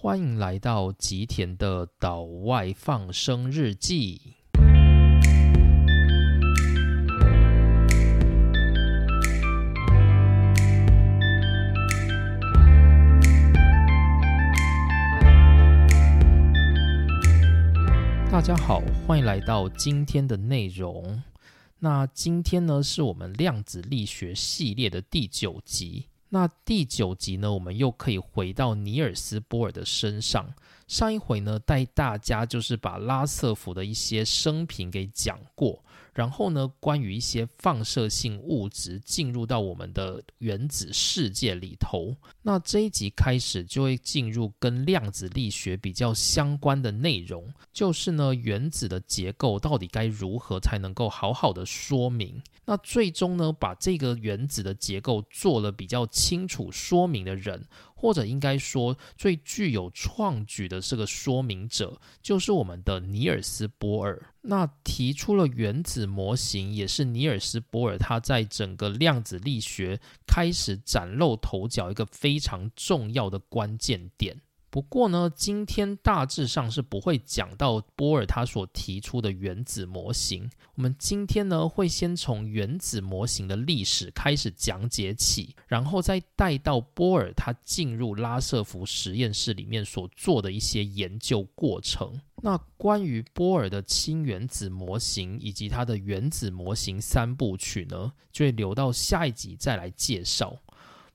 欢迎来到吉田的岛外放生日记。大家好，欢迎来到今天的内容。那今天呢，是我们量子力学系列的第九集。那第九集呢，我们又可以回到尼尔斯波尔的身上。上一回呢，带大家就是把拉瑟福的一些生平给讲过。然后呢，关于一些放射性物质进入到我们的原子世界里头，那这一集开始就会进入跟量子力学比较相关的内容，就是呢，原子的结构到底该如何才能够好好的说明？那最终呢，把这个原子的结构做了比较清楚说明的人。或者应该说，最具有创举的这个说明者，就是我们的尼尔斯波尔。那提出了原子模型，也是尼尔斯波尔他在整个量子力学开始崭露头角一个非常重要的关键点。不过呢，今天大致上是不会讲到波尔他所提出的原子模型。我们今天呢，会先从原子模型的历史开始讲解起，然后再带到波尔他进入拉瑟福实验室里面所做的一些研究过程。那关于波尔的氢原子模型以及他的原子模型三部曲呢，就会留到下一集再来介绍。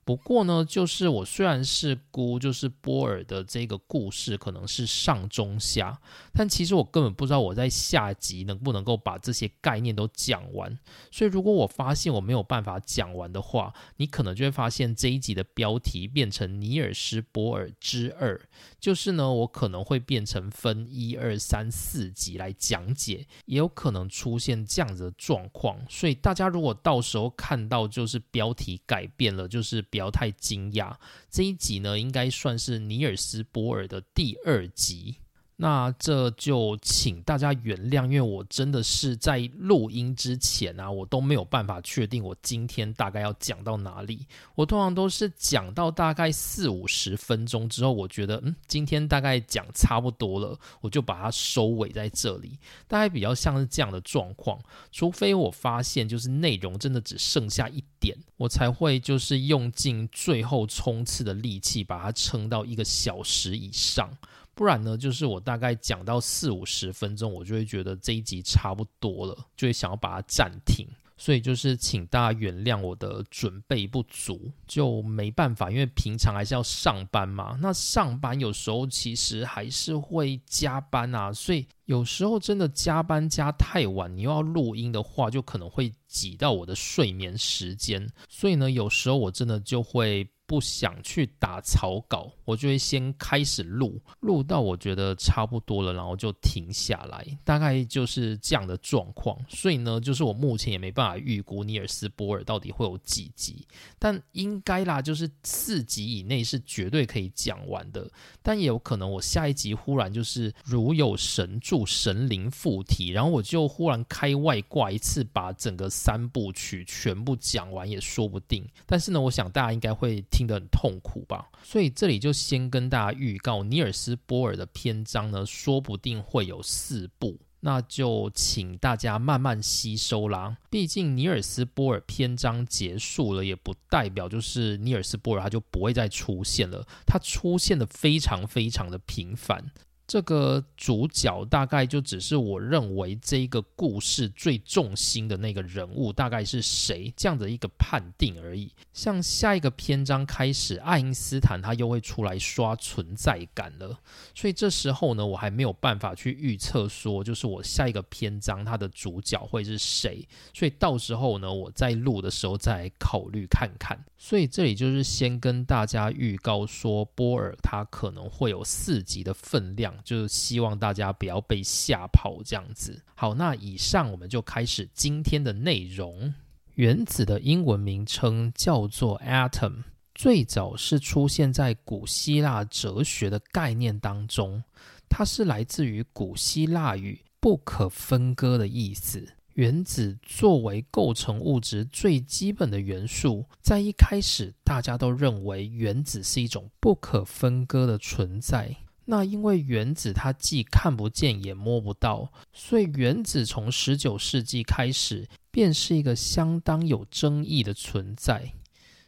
不过呢，就是我虽然是估，就是波尔的这个故事可能是上中下，但其实我根本不知道我在下集能不能够把这些概念都讲完。所以如果我发现我没有办法讲完的话，你可能就会发现这一集的标题变成尼尔斯波尔之二，就是呢，我可能会变成分一二三四集来讲解，也有可能出现这样子的状况。所以大家如果到时候看到就是标题改变了，就是。不要太惊讶，这一集呢，应该算是尼尔斯波尔的第二集。那这就请大家原谅，因为我真的是在录音之前啊，我都没有办法确定我今天大概要讲到哪里。我通常都是讲到大概四五十分钟之后，我觉得嗯，今天大概讲差不多了，我就把它收尾在这里。大概比较像是这样的状况，除非我发现就是内容真的只剩下一点，我才会就是用尽最后冲刺的力气把它撑到一个小时以上。不然呢，就是我大概讲到四五十分钟，我就会觉得这一集差不多了，就会想要把它暂停。所以就是请大家原谅我的准备不足，就没办法，因为平常还是要上班嘛。那上班有时候其实还是会加班啊，所以有时候真的加班加太晚，你又要录音的话，就可能会挤到我的睡眠时间。所以呢，有时候我真的就会。不想去打草稿，我就会先开始录，录到我觉得差不多了，然后就停下来，大概就是这样的状况。所以呢，就是我目前也没办法预估尼尔斯波尔到底会有几集，但应该啦，就是四集以内是绝对可以讲完的。但也有可能我下一集忽然就是如有神助，神灵附体，然后我就忽然开外挂一次，把整个三部曲全部讲完也说不定。但是呢，我想大家应该会。听得很痛苦吧，所以这里就先跟大家预告，尼尔斯波尔的篇章呢，说不定会有四部，那就请大家慢慢吸收啦。毕竟尼尔斯波尔篇章结束了，也不代表就是尼尔斯波尔他就不会再出现了，他出现的非常非常的频繁。这个主角大概就只是我认为这一个故事最重心的那个人物大概是谁这样的一个判定而已。像下一个篇章开始，爱因斯坦他又会出来刷存在感了，所以这时候呢，我还没有办法去预测说，就是我下一个篇章它的主角会是谁。所以到时候呢，我在录的时候再考虑看看。所以这里就是先跟大家预告说，波尔他可能会有四级的分量。就是希望大家不要被吓跑这样子。好，那以上我们就开始今天的内容。原子的英文名称叫做 atom，最早是出现在古希腊哲学的概念当中，它是来自于古希腊语“不可分割”的意思。原子作为构成物质最基本的元素，在一开始大家都认为原子是一种不可分割的存在。那因为原子它既看不见也摸不到，所以原子从十九世纪开始便是一个相当有争议的存在。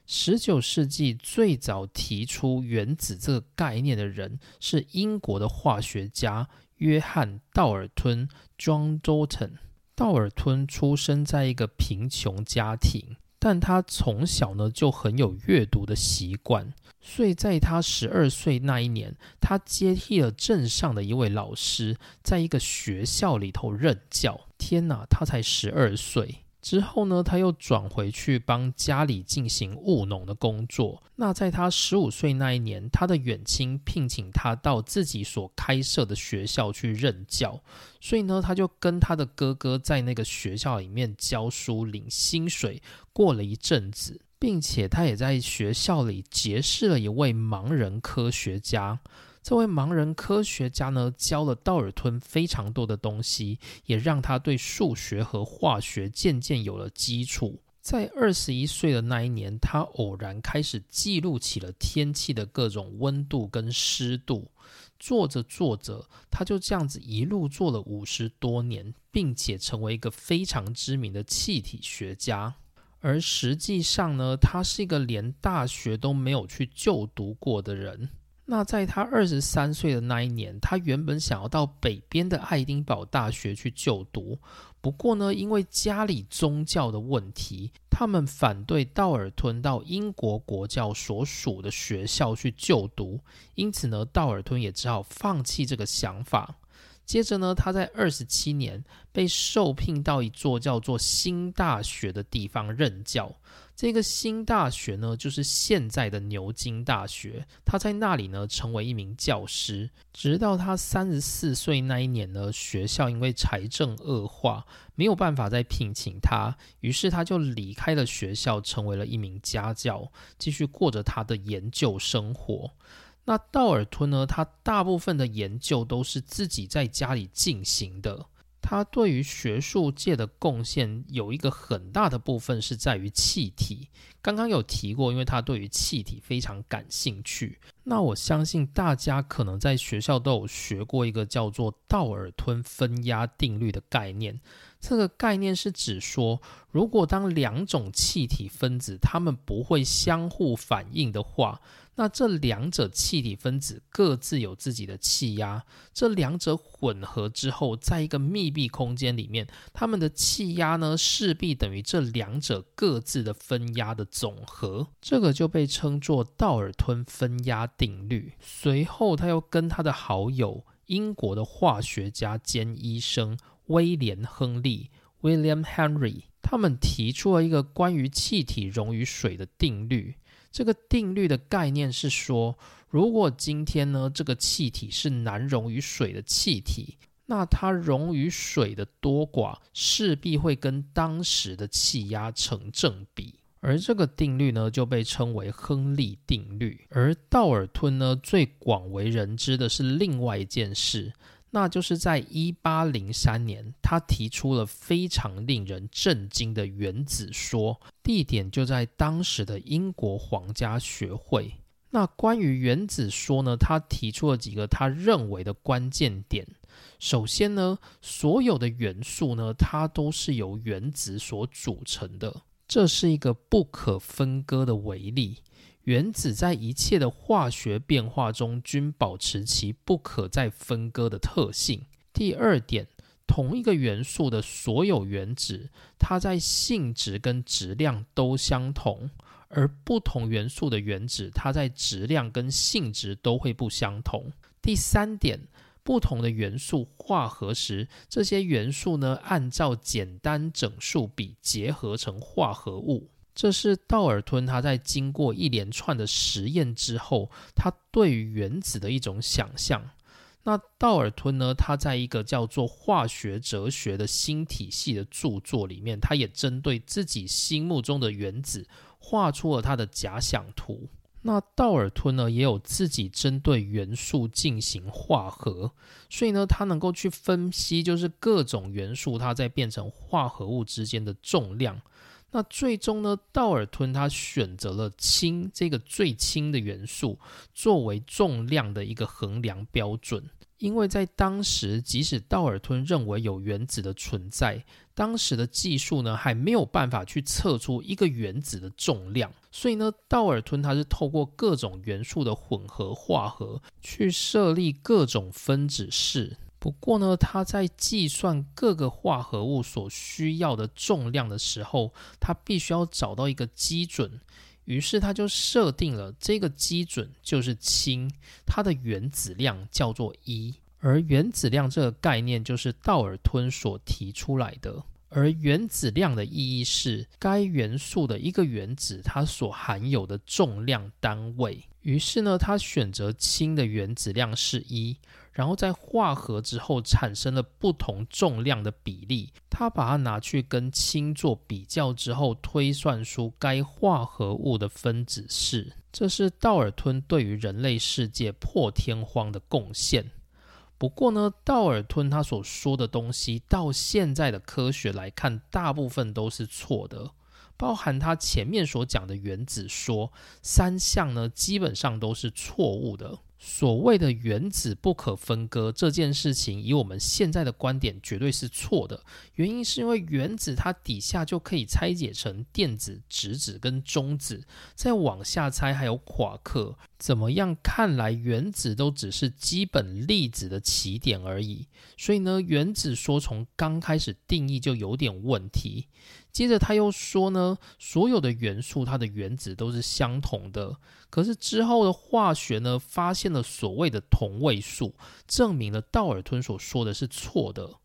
十九世纪最早提出原子这个概念的人是英国的化学家约翰·道尔顿 （John Dalton）。道尔吞出生在一个贫穷家庭，但他从小呢就很有阅读的习惯，所以在他十二岁那一年，他接替了镇上的一位老师，在一个学校里头任教。天哪，他才十二岁！之后呢，他又转回去帮家里进行务农的工作。那在他十五岁那一年，他的远亲聘请他到自己所开设的学校去任教，所以呢，他就跟他的哥哥在那个学校里面教书，领薪水。过了一阵子，并且他也在学校里结识了一位盲人科学家。这位盲人科学家呢，教了道尔顿非常多的东西，也让他对数学和化学渐渐有了基础。在二十一岁的那一年，他偶然开始记录起了天气的各种温度跟湿度。做着做着，他就这样子一路做了五十多年，并且成为一个非常知名的气体学家。而实际上呢，他是一个连大学都没有去就读过的人。那在他二十三岁的那一年，他原本想要到北边的爱丁堡大学去就读，不过呢，因为家里宗教的问题，他们反对道尔顿到英国国教所属的学校去就读，因此呢，道尔顿也只好放弃这个想法。接着呢，他在二十七年被受聘到一座叫做新大学的地方任教。这个新大学呢，就是现在的牛津大学。他在那里呢，成为一名教师，直到他三十四岁那一年呢，学校因为财政恶化，没有办法再聘请他，于是他就离开了学校，成为了一名家教，继续过着他的研究生活。那道尔顿呢，他大部分的研究都是自己在家里进行的。他对于学术界的贡献有一个很大的部分是在于气体。刚刚有提过，因为他对于气体非常感兴趣。那我相信大家可能在学校都有学过一个叫做道尔顿分压定律的概念。这个概念是指说，如果当两种气体分子它们不会相互反应的话。那这两者气体分子各自有自己的气压，这两者混合之后，在一个密闭空间里面，它们的气压呢势必等于这两者各自的分压的总和，这个就被称作道尔顿分压定律。随后，他又跟他的好友英国的化学家兼医生威廉·亨利 （William Henry） 他们提出了一个关于气体溶于水的定律。这个定律的概念是说，如果今天呢，这个气体是难溶于水的气体，那它溶于水的多寡势必会跟当时的气压成正比，而这个定律呢，就被称为亨利定律。而道尔顿呢，最广为人知的是另外一件事。那就是在一八零三年，他提出了非常令人震惊的原子说，地点就在当时的英国皇家学会。那关于原子说呢，他提出了几个他认为的关键点。首先呢，所有的元素呢，它都是由原子所组成的，这是一个不可分割的唯例。原子在一切的化学变化中均保持其不可再分割的特性。第二点，同一个元素的所有原子，它在性质跟质量都相同；而不同元素的原子，它在质量跟性质都会不相同。第三点，不同的元素化合时，这些元素呢，按照简单整数比结合成化合物。这是道尔顿他在经过一连串的实验之后，他对于原子的一种想象。那道尔顿呢，他在一个叫做《化学哲学的新体系》的著作里面，他也针对自己心目中的原子画出了他的假想图。那道尔吞呢，也有自己针对元素进行化合，所以呢，他能够去分析，就是各种元素它在变成化合物之间的重量。那最终呢，道尔吞他选择了氢这个最轻的元素作为重量的一个衡量标准。因为在当时，即使道尔吞认为有原子的存在，当时的技术呢还没有办法去测出一个原子的重量，所以呢，道尔吞他是透过各种元素的混合化合去设立各种分子式。不过呢，他在计算各个化合物所需要的重量的时候，他必须要找到一个基准。于是他就设定了这个基准就是氢，它的原子量叫做一，而原子量这个概念就是道尔吞所提出来的。而原子量的意义是该元素的一个原子它所含有的重量单位。于是呢，他选择氢的原子量是一。然后在化合之后产生了不同重量的比例，他把它拿去跟氢做比较之后，推算出该化合物的分子式。这是道尔吞对于人类世界破天荒的贡献。不过呢，道尔吞他所说的东西，到现在的科学来看，大部分都是错的，包含他前面所讲的原子说三项呢，基本上都是错误的。所谓的原子不可分割这件事情，以我们现在的观点绝对是错的。原因是因为原子它底下就可以拆解成电子、质子跟中子，再往下拆还有夸克。怎么样？看来原子都只是基本粒子的起点而已。所以呢，原子说从刚开始定义就有点问题。接着他又说呢，所有的元素它的原子都是相同的。可是之后的化学呢，发现了所谓的同位素，证明了道尔吞所说的是错的。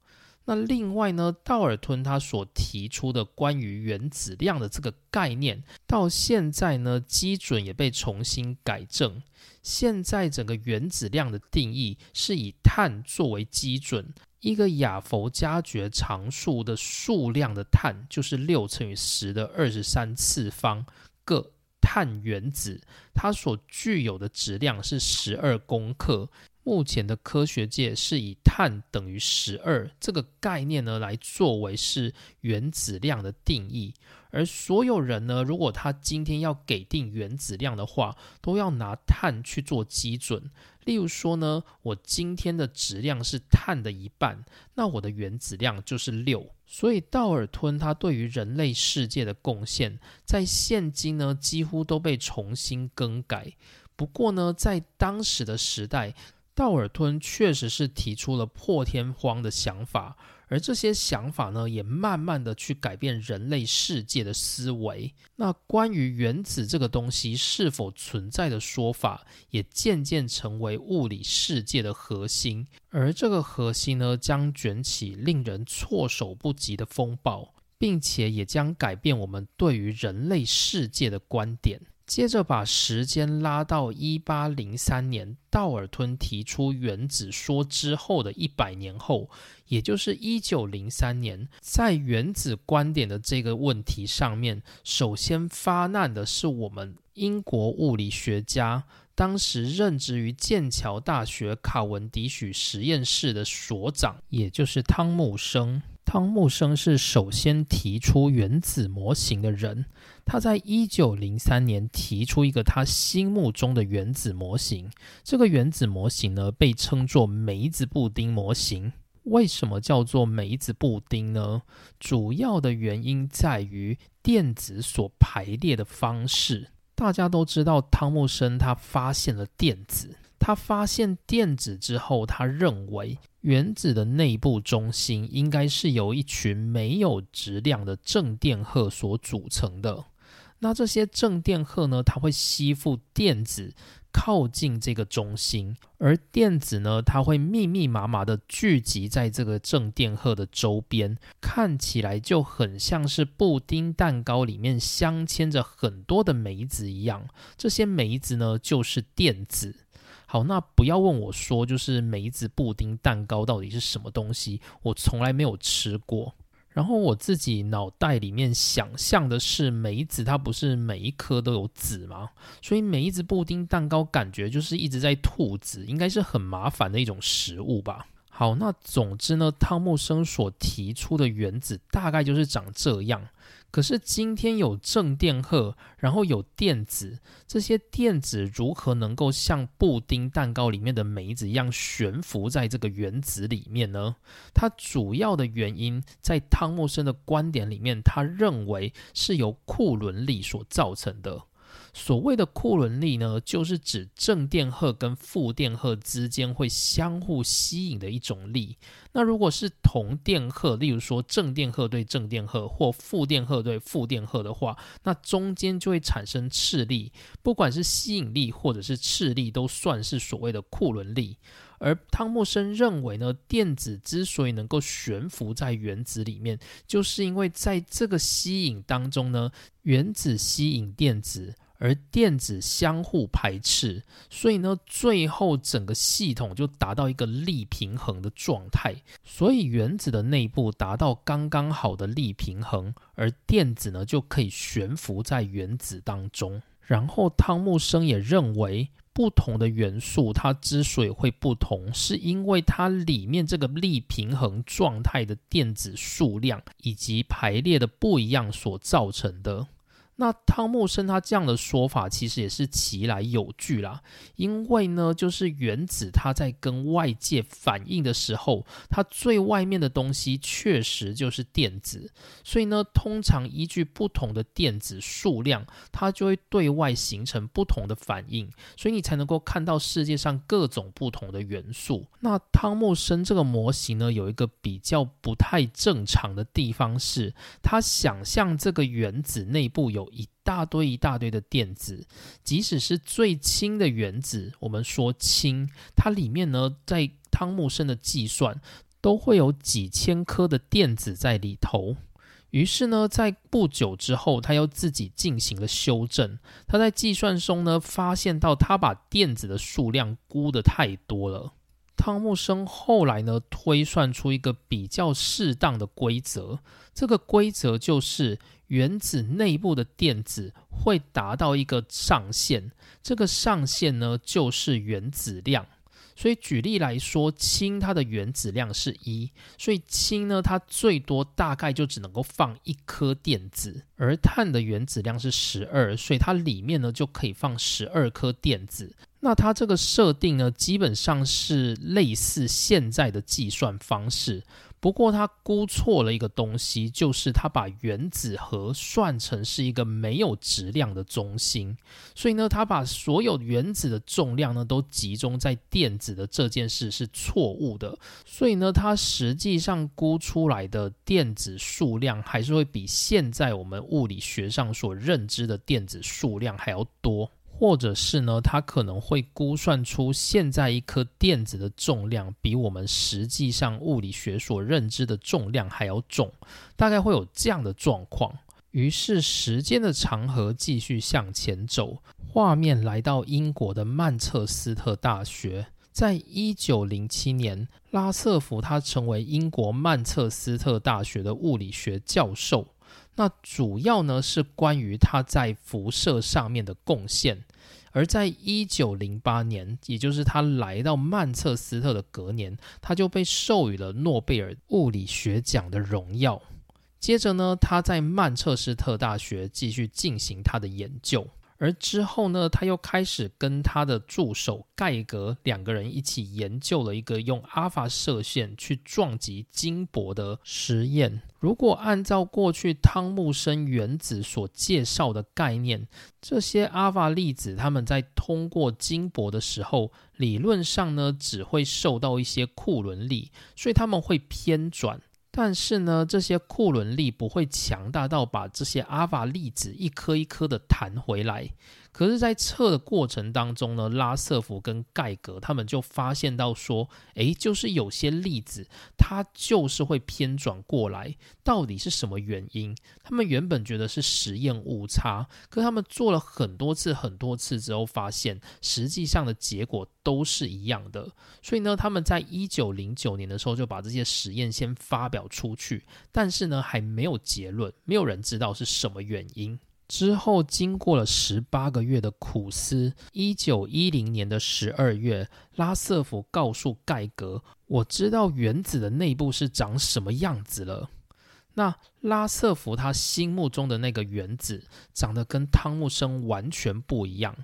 那另外呢，道尔吞他所提出的关于原子量的这个概念，到现在呢，基准也被重新改正。现在整个原子量的定义是以碳作为基准。一个亚佛加爵常数的数量的碳就是六乘以十的二十三次方个碳原子，它所具有的质量是十二公克。目前的科学界是以碳等于十二这个概念呢来作为是原子量的定义。而所有人呢，如果他今天要给定原子量的话，都要拿碳去做基准。例如说呢，我今天的质量是碳的一半，那我的原子量就是六。所以道尔吞他对于人类世界的贡献，在现今呢几乎都被重新更改。不过呢，在当时的时代，道尔吞确实是提出了破天荒的想法。而这些想法呢，也慢慢的去改变人类世界的思维。那关于原子这个东西是否存在的说法，也渐渐成为物理世界的核心。而这个核心呢，将卷起令人措手不及的风暴，并且也将改变我们对于人类世界的观点。接着把时间拉到一八零三年，道尔吞提出原子说之后的一百年后，也就是一九零三年，在原子观点的这个问题上面，首先发难的是我们英国物理学家，当时任职于剑桥大学卡文迪许实验室的所长，也就是汤姆生。汤姆生是首先提出原子模型的人。他在一九零三年提出一个他心目中的原子模型。这个原子模型呢，被称作梅子布丁模型。为什么叫做梅子布丁呢？主要的原因在于电子所排列的方式。大家都知道，汤姆生他发现了电子。他发现电子之后，他认为原子的内部中心应该是由一群没有质量的正电荷所组成的。那这些正电荷呢，它会吸附电子靠近这个中心，而电子呢，它会密密麻麻的聚集在这个正电荷的周边，看起来就很像是布丁蛋糕里面镶嵌着很多的梅子一样。这些梅子呢，就是电子。好，那不要问我说，就是梅子布丁蛋糕到底是什么东西，我从来没有吃过。然后我自己脑袋里面想象的是，梅子它不是每一颗都有籽吗？所以梅子布丁蛋糕感觉就是一直在吐籽，应该是很麻烦的一种食物吧。好，那总之呢，汤木生所提出的原子大概就是长这样。可是今天有正电荷，然后有电子，这些电子如何能够像布丁蛋糕里面的梅子一样悬浮在这个原子里面呢？它主要的原因在汤姆森的观点里面，他认为是由库伦力所造成的。所谓的库伦力呢，就是指正电荷跟负电荷之间会相互吸引的一种力。那如果是同电荷，例如说正电荷对正电荷或负电荷对负电荷的话，那中间就会产生斥力。不管是吸引力或者是斥力，都算是所谓的库伦力。而汤姆森认为呢，电子之所以能够悬浮在原子里面，就是因为在这个吸引当中呢，原子吸引电子。而电子相互排斥，所以呢，最后整个系统就达到一个力平衡的状态。所以原子的内部达到刚刚好的力平衡，而电子呢就可以悬浮在原子当中。然后汤姆生也认为，不同的元素它之所以会不同，是因为它里面这个力平衡状态的电子数量以及排列的不一样所造成的。那汤木生他这样的说法其实也是其来有据啦，因为呢，就是原子它在跟外界反应的时候，它最外面的东西确实就是电子，所以呢，通常依据不同的电子数量，它就会对外形成不同的反应，所以你才能够看到世界上各种不同的元素。那汤木生这个模型呢，有一个比较不太正常的地方是，他想象这个原子内部有。一大堆一大堆的电子，即使是最轻的原子，我们说轻，它里面呢，在汤姆生的计算，都会有几千颗的电子在里头。于是呢，在不久之后，他又自己进行了修正。他在计算中呢，发现到他把电子的数量估的太多了。汤姆生后来呢，推算出一个比较适当的规则。这个规则就是，原子内部的电子会达到一个上限，这个上限呢，就是原子量。所以举例来说，氢它的原子量是一，所以氢呢，它最多大概就只能够放一颗电子。而碳的原子量是十二，所以它里面呢就可以放十二颗电子。那它这个设定呢，基本上是类似现在的计算方式。不过他估错了一个东西，就是他把原子核算成是一个没有质量的中心，所以呢，他把所有原子的重量呢都集中在电子的这件事是错误的，所以呢，他实际上估出来的电子数量还是会比现在我们物理学上所认知的电子数量还要多。或者是呢，它可能会估算出现在一颗电子的重量比我们实际上物理学所认知的重量还要重，大概会有这样的状况。于是时间的长河继续向前走，画面来到英国的曼彻斯特大学，在一九零七年，拉瑟福他成为英国曼彻斯特大学的物理学教授。那主要呢是关于他在辐射上面的贡献。而在一九零八年，也就是他来到曼彻斯特的隔年，他就被授予了诺贝尔物理学奖的荣耀。接着呢，他在曼彻斯特大学继续进行他的研究。而之后呢，他又开始跟他的助手盖格两个人一起研究了一个用阿法射线去撞击金箔的实验。如果按照过去汤木生原子所介绍的概念，这些阿法粒子它们在通过金箔的时候，理论上呢只会受到一些库伦力，所以它们会偏转。但是呢，这些库仑力不会强大到把这些阿法粒子一颗一颗的弹回来。可是，在测的过程当中呢，拉瑟夫跟盖格他们就发现到说，诶，就是有些粒子它就是会偏转过来，到底是什么原因？他们原本觉得是实验误差，可他们做了很多次、很多次之后，发现实际上的结果都是一样的。所以呢，他们在一九零九年的时候就把这些实验先发表出去，但是呢，还没有结论，没有人知道是什么原因。之后，经过了十八个月的苦思，一九一零年的十二月，拉瑟福告诉盖格：“我知道原子的内部是长什么样子了。”那拉瑟福他心目中的那个原子，长得跟汤姆生完全不一样。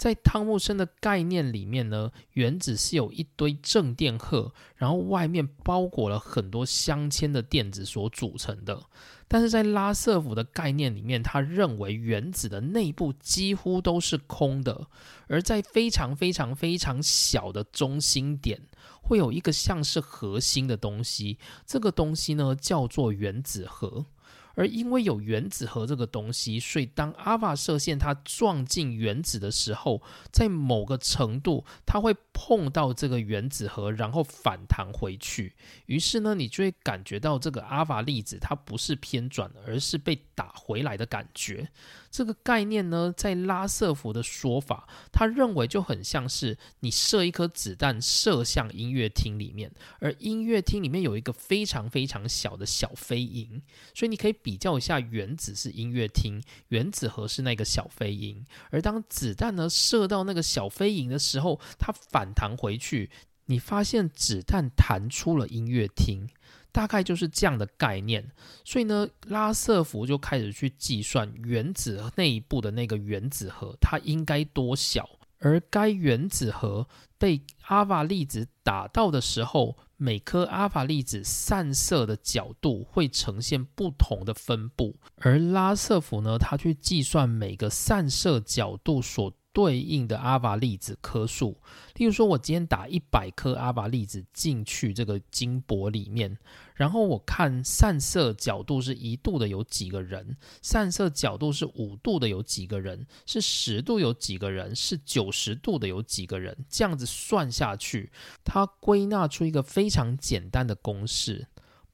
在汤姆森的概念里面呢，原子是有一堆正电荷，然后外面包裹了很多镶嵌的电子所组成的。但是在拉瑟夫的概念里面，他认为原子的内部几乎都是空的，而在非常非常非常小的中心点，会有一个像是核心的东西，这个东西呢叫做原子核。而因为有原子核这个东西，所以当阿法射线它撞进原子的时候，在某个程度，它会碰到这个原子核，然后反弹回去。于是呢，你就会感觉到这个阿法粒子它不是偏转，而是被打回来的感觉。这个概念呢，在拉瑟福的说法，他认为就很像是你射一颗子弹射向音乐厅里面，而音乐厅里面有一个非常非常小的小飞蝇，所以你可以比较一下，原子是音乐厅，原子核是那个小飞蝇，而当子弹呢射到那个小飞蝇的时候，它反弹回去，你发现子弹弹出了音乐厅。大概就是这样的概念，所以呢，拉瑟福就开始去计算原子内部的那个原子核它应该多小，而该原子核被阿法粒子打到的时候，每颗阿法粒子散射的角度会呈现不同的分布，而拉瑟福呢，他去计算每个散射角度所。对应的阿法粒子颗数，例如说，我今天打一百颗阿法粒子进去这个金箔里面，然后我看散射角度是一度的有几个人，散射角度是五度的有几个人，是十度有几个人，是九十度的有几个人，这样子算下去，它归纳出一个非常简单的公式。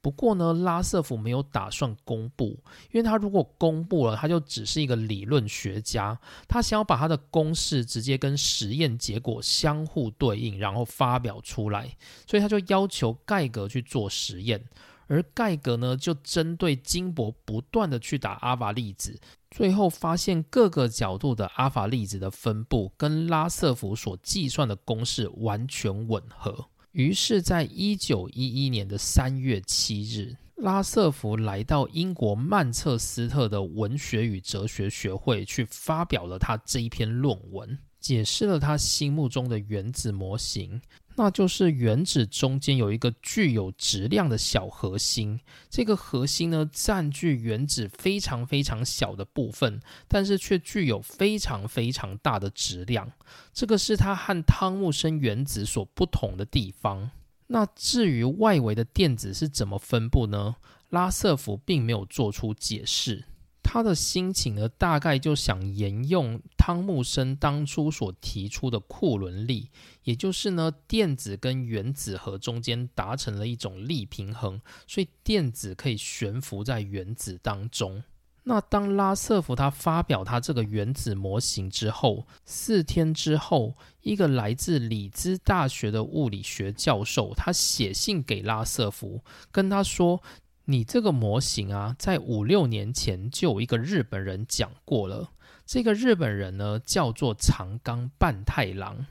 不过呢，拉瑟夫没有打算公布，因为他如果公布了，他就只是一个理论学家，他想要把他的公式直接跟实验结果相互对应，然后发表出来，所以他就要求盖格去做实验，而盖格呢，就针对金箔不断的去打阿法粒子，最后发现各个角度的阿法粒子的分布跟拉瑟夫所计算的公式完全吻合。于是，在一九一一年的三月七日，拉瑟福来到英国曼彻斯特的文学与哲学学会，去发表了他这一篇论文，解释了他心目中的原子模型。那就是原子中间有一个具有质量的小核心，这个核心呢占据原子非常非常小的部分，但是却具有非常非常大的质量。这个是它和汤姆森原子所不同的地方。那至于外围的电子是怎么分布呢？拉瑟福并没有做出解释。他的心情呢，大概就想沿用汤姆森当初所提出的库伦力，也就是呢，电子跟原子核中间达成了一种力平衡，所以电子可以悬浮在原子当中。那当拉瑟福他发表他这个原子模型之后，四天之后，一个来自里兹大学的物理学教授，他写信给拉瑟福，跟他说。你这个模型啊，在五六年前就有一个日本人讲过了。这个日本人呢，叫做长冈半太郎。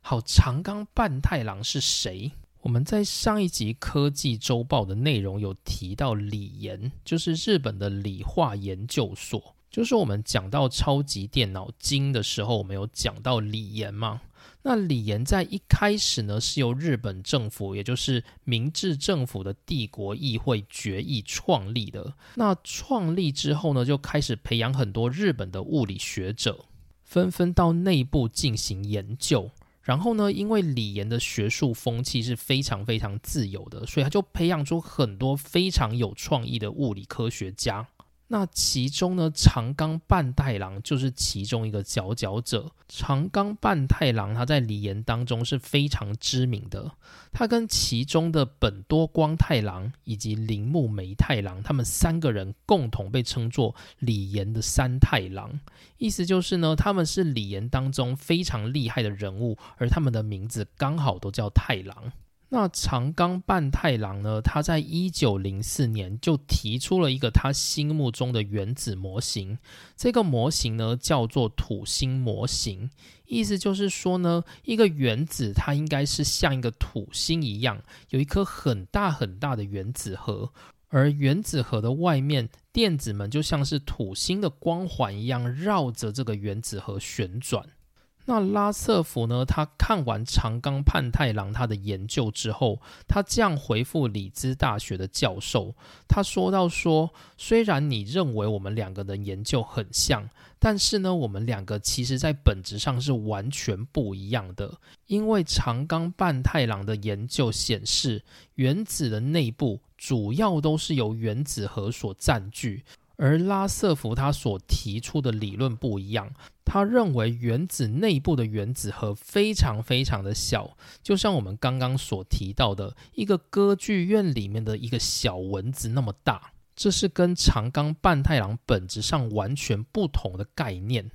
好，长冈半太郎是谁？我们在上一集科技周报的内容有提到，理研就是日本的理化研究所，就是我们讲到超级电脑金的时候，我们有讲到理研吗？那李岩在一开始呢，是由日本政府，也就是明治政府的帝国议会决议创立的。那创立之后呢，就开始培养很多日本的物理学者，纷纷到内部进行研究。然后呢，因为李岩的学术风气是非常非常自由的，所以他就培养出很多非常有创意的物理科学家。那其中呢，长冈半太郎就是其中一个佼佼者。长冈半太郎他在李岩当中是非常知名的，他跟其中的本多光太郎以及铃木梅太郎，他们三个人共同被称作李岩的三太郎。意思就是呢，他们是李岩当中非常厉害的人物，而他们的名字刚好都叫太郎。那长冈半太郎呢？他在一九零四年就提出了一个他心目中的原子模型，这个模型呢叫做土星模型。意思就是说呢，一个原子它应该是像一个土星一样，有一颗很大很大的原子核，而原子核的外面电子们就像是土星的光环一样，绕着这个原子核旋转。那拉瑟福呢？他看完长冈盼太郎他的研究之后，他这样回复里兹大学的教授，他说到说，虽然你认为我们两个的研究很像，但是呢，我们两个其实在本质上是完全不一样的。因为长冈半太郎的研究显示，原子的内部主要都是由原子核所占据。而拉瑟福他所提出的理论不一样，他认为原子内部的原子核非常非常的小，就像我们刚刚所提到的一个歌剧院里面的一个小蚊子那么大，这是跟长冈半太郎本质上完全不同的概念。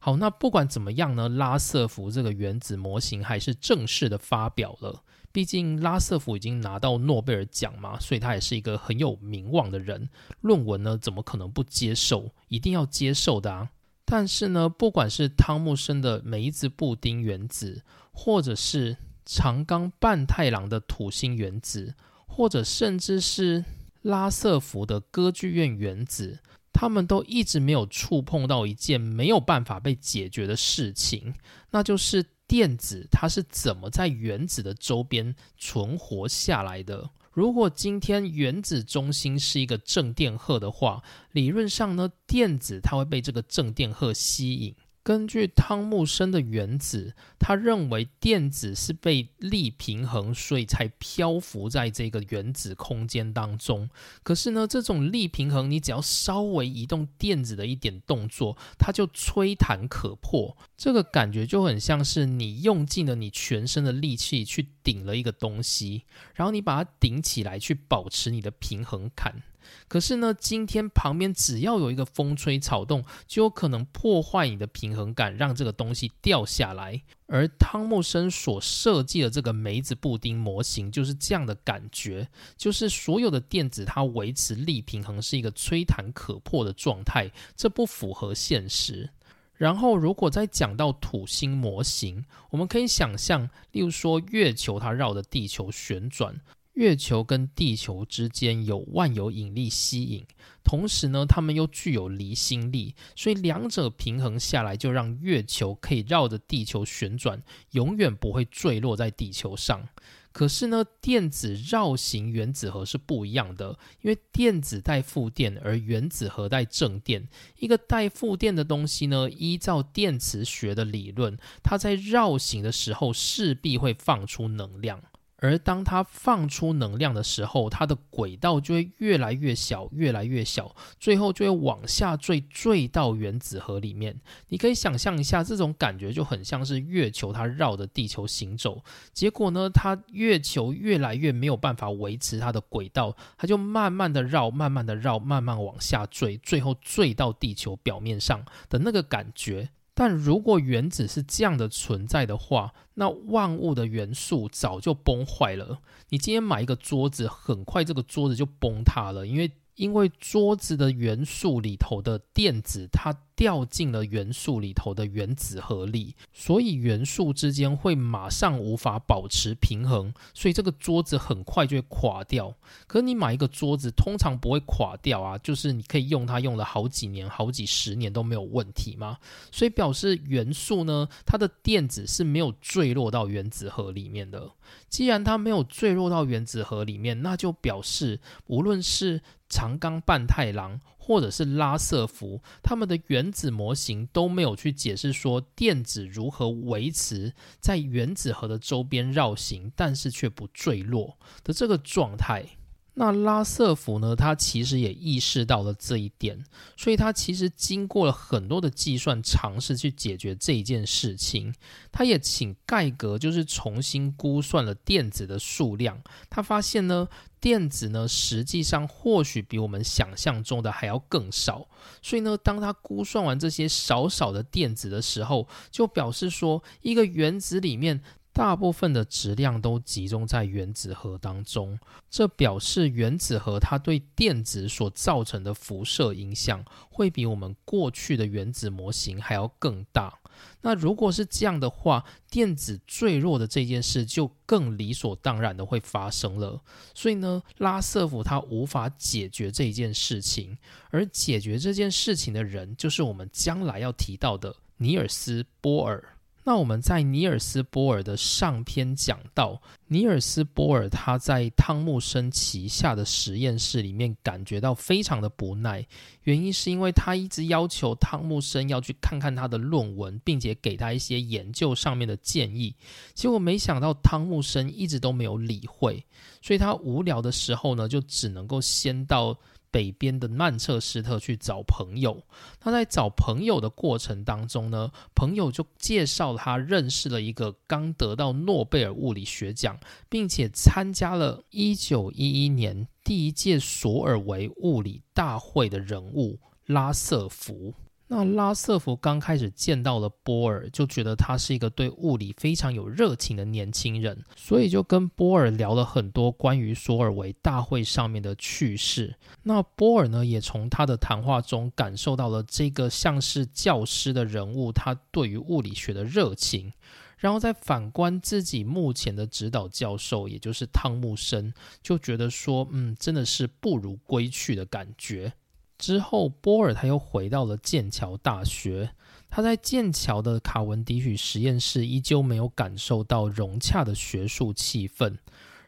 好，那不管怎么样呢，拉瑟福这个原子模型还是正式的发表了。毕竟拉瑟福已经拿到诺贝尔奖嘛，所以他也是一个很有名望的人。论文呢，怎么可能不接受？一定要接受的啊！但是呢，不管是汤姆森的梅子布丁原子，或者是长冈半太郎的土星原子，或者甚至是拉瑟福的歌剧院原子，他们都一直没有触碰到一件没有办法被解决的事情，那就是。电子它是怎么在原子的周边存活下来的？如果今天原子中心是一个正电荷的话，理论上呢，电子它会被这个正电荷吸引。根据汤姆森的原子，他认为电子是被力平衡，所以才漂浮在这个原子空间当中。可是呢，这种力平衡，你只要稍微移动电子的一点动作，它就吹弹可破。这个感觉就很像是你用尽了你全身的力气去顶了一个东西，然后你把它顶起来，去保持你的平衡感。可是呢，今天旁边只要有一个风吹草动，就有可能破坏你的平衡感，让这个东西掉下来。而汤姆森所设计的这个梅子布丁模型就是这样的感觉，就是所有的电子它维持力平衡是一个吹弹可破的状态，这不符合现实。然后，如果再讲到土星模型，我们可以想象，例如说月球它绕着地球旋转。月球跟地球之间有万有引力吸引，同时呢，它们又具有离心力，所以两者平衡下来，就让月球可以绕着地球旋转，永远不会坠落在地球上。可是呢，电子绕行原子核是不一样的，因为电子带负电，而原子核带正电。一个带负电的东西呢，依照电磁学的理论，它在绕行的时候势必会放出能量。而当它放出能量的时候，它的轨道就会越来越小，越来越小，最后就会往下坠，坠到原子核里面。你可以想象一下，这种感觉就很像是月球它绕着地球行走，结果呢，它月球越来越没有办法维持它的轨道，它就慢慢的绕，慢慢的绕，慢慢往下坠，最后坠到地球表面上的那个感觉。但如果原子是这样的存在的话，那万物的元素早就崩坏了。你今天买一个桌子，很快这个桌子就崩塌了，因为因为桌子的元素里头的电子它。掉进了元素里头的原子核里，所以元素之间会马上无法保持平衡，所以这个桌子很快就会垮掉。可你买一个桌子，通常不会垮掉啊，就是你可以用它用了好几年、好几十年都没有问题嘛。所以表示元素呢，它的电子是没有坠落到原子核里面的。既然它没有坠落到原子核里面，那就表示无论是长冈半太郎。或者是拉瑟福，他们的原子模型都没有去解释说电子如何维持在原子核的周边绕行，但是却不坠落的这个状态。那拉瑟福呢？他其实也意识到了这一点，所以他其实经过了很多的计算，尝试去解决这一件事情。他也请盖格就是重新估算了电子的数量，他发现呢，电子呢实际上或许比我们想象中的还要更少。所以呢，当他估算完这些少少的电子的时候，就表示说，一个原子里面。大部分的质量都集中在原子核当中，这表示原子核它对电子所造成的辐射影响会比我们过去的原子模型还要更大。那如果是这样的话，电子坠落的这件事就更理所当然的会发生了。所以呢，拉瑟夫他无法解决这一件事情，而解决这件事情的人就是我们将来要提到的尼尔斯·波尔。那我们在尼尔斯·波尔的上篇讲到，尼尔斯·波尔他在汤姆森旗下的实验室里面感觉到非常的不耐，原因是因为他一直要求汤姆森要去看看他的论文，并且给他一些研究上面的建议，结果没想到汤姆森一直都没有理会，所以他无聊的时候呢，就只能够先到。北边的曼彻斯特去找朋友，他在找朋友的过程当中呢，朋友就介绍他认识了一个刚得到诺贝尔物理学奖，并且参加了一九一一年第一届索尔维物理大会的人物拉瑟福。那拉瑟夫刚开始见到了波尔，就觉得他是一个对物理非常有热情的年轻人，所以就跟波尔聊了很多关于索尔维大会上面的趣事。那波尔呢，也从他的谈话中感受到了这个像是教师的人物，他对于物理学的热情。然后再反观自己目前的指导教授，也就是汤姆森，就觉得说，嗯，真的是不如归去的感觉。之后，波尔他又回到了剑桥大学。他在剑桥的卡文迪许实验室依旧没有感受到融洽的学术气氛。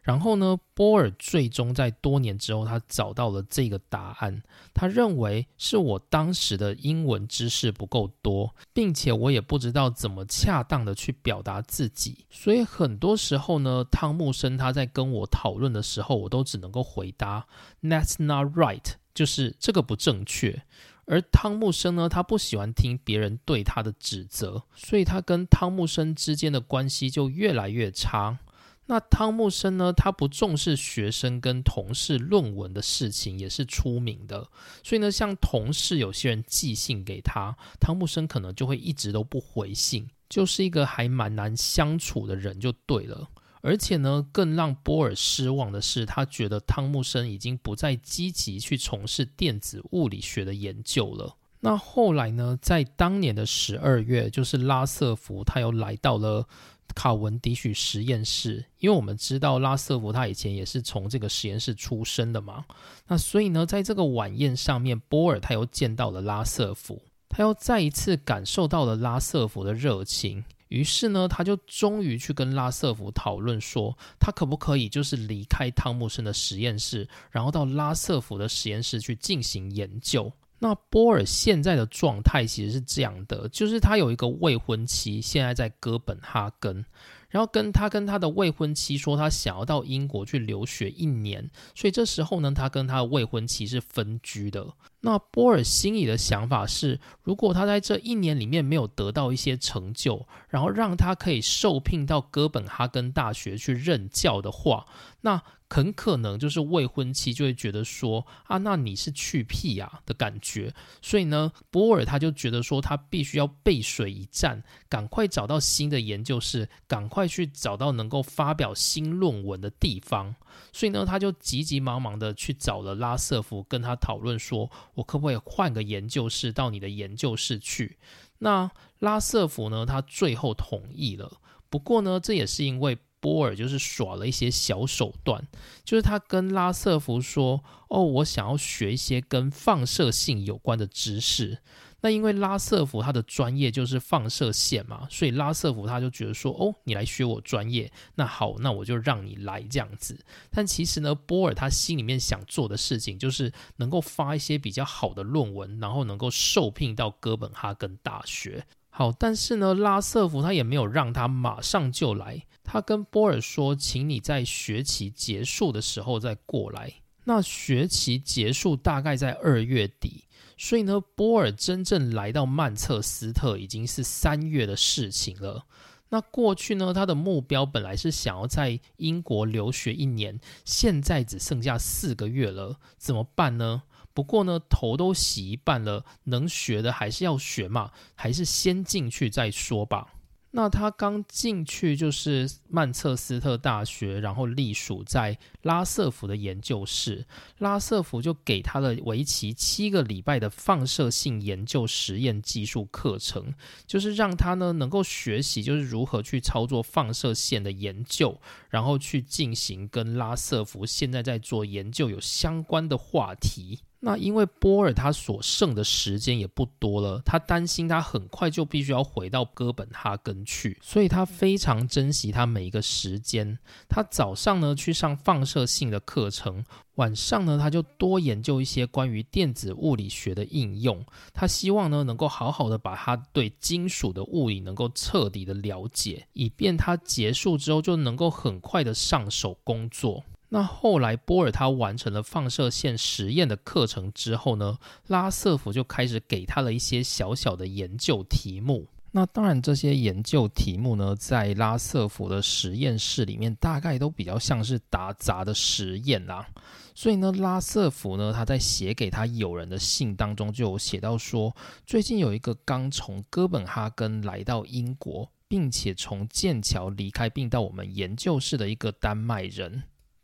然后呢，波尔最终在多年之后，他找到了这个答案。他认为是我当时的英文知识不够多，并且我也不知道怎么恰当的去表达自己。所以很多时候呢，汤姆森他在跟我讨论的时候，我都只能够回答 "That's not right"。就是这个不正确，而汤姆生呢，他不喜欢听别人对他的指责，所以他跟汤姆生之间的关系就越来越差。那汤姆生呢，他不重视学生跟同事论文的事情也是出名的，所以呢，像同事有些人寄信给他，汤姆生可能就会一直都不回信，就是一个还蛮难相处的人就对了。而且呢，更让波尔失望的是，他觉得汤姆森已经不再积极去从事电子物理学的研究了。那后来呢，在当年的十二月，就是拉瑟福他又来到了卡文迪许实验室，因为我们知道拉瑟福他以前也是从这个实验室出身的嘛。那所以呢，在这个晚宴上面，波尔他又见到了拉瑟福，他又再一次感受到了拉瑟福的热情。于是呢，他就终于去跟拉瑟福讨论说，他可不可以就是离开汤姆森的实验室，然后到拉瑟福的实验室去进行研究。那波尔现在的状态其实是这样的，就是他有一个未婚妻，现在在哥本哈根。然后跟他跟他的未婚妻说，他想要到英国去留学一年，所以这时候呢，他跟他的未婚妻是分居的。那波尔心里的想法是，如果他在这一年里面没有得到一些成就，然后让他可以受聘到哥本哈根大学去任教的话，那。很可能就是未婚妻就会觉得说啊，那你是去屁呀的感觉，所以呢，波尔他就觉得说他必须要背水一战，赶快找到新的研究室，赶快去找到能够发表新论文的地方，所以呢，他就急急忙忙的去找了拉瑟夫，跟他讨论说，我可不可以换个研究室到你的研究室去？那拉瑟夫呢，他最后同意了，不过呢，这也是因为。波尔就是耍了一些小手段，就是他跟拉瑟福说：“哦，我想要学一些跟放射性有关的知识。”那因为拉瑟福他的专业就是放射线嘛，所以拉瑟福他就觉得说：“哦，你来学我专业，那好，那我就让你来这样子。”但其实呢，波尔他心里面想做的事情就是能够发一些比较好的论文，然后能够受聘到哥本哈根大学。好，但是呢，拉瑟福他也没有让他马上就来。他跟波尔说：“请你在学期结束的时候再过来。”那学期结束大概在二月底，所以呢，波尔真正来到曼彻斯特已经是三月的事情了。那过去呢，他的目标本来是想要在英国留学一年，现在只剩下四个月了，怎么办呢？不过呢，头都洗一半了，能学的还是要学嘛，还是先进去再说吧。那他刚进去就是曼彻斯特大学，然后隶属在拉瑟福的研究室。拉瑟福就给他了为期七个礼拜的放射性研究实验技术课程，就是让他呢能够学习，就是如何去操作放射线的研究，然后去进行跟拉瑟福现在在做研究有相关的话题。那因为波尔他所剩的时间也不多了，他担心他很快就必须要回到哥本哈根去，所以他非常珍惜他每一个时间。他早上呢去上放射性的课程，晚上呢他就多研究一些关于电子物理学的应用。他希望呢能够好好的把他对金属的物理能够彻底的了解，以便他结束之后就能够很快的上手工作。那后来波尔他完成了放射线实验的课程之后呢，拉瑟福就开始给他了一些小小的研究题目。那当然，这些研究题目呢，在拉瑟福的实验室里面，大概都比较像是打杂的实验啦。所以呢，拉瑟福呢，他在写给他友人的信当中就有写到说，最近有一个刚从哥本哈根来到英国，并且从剑桥离开并到我们研究室的一个丹麦人。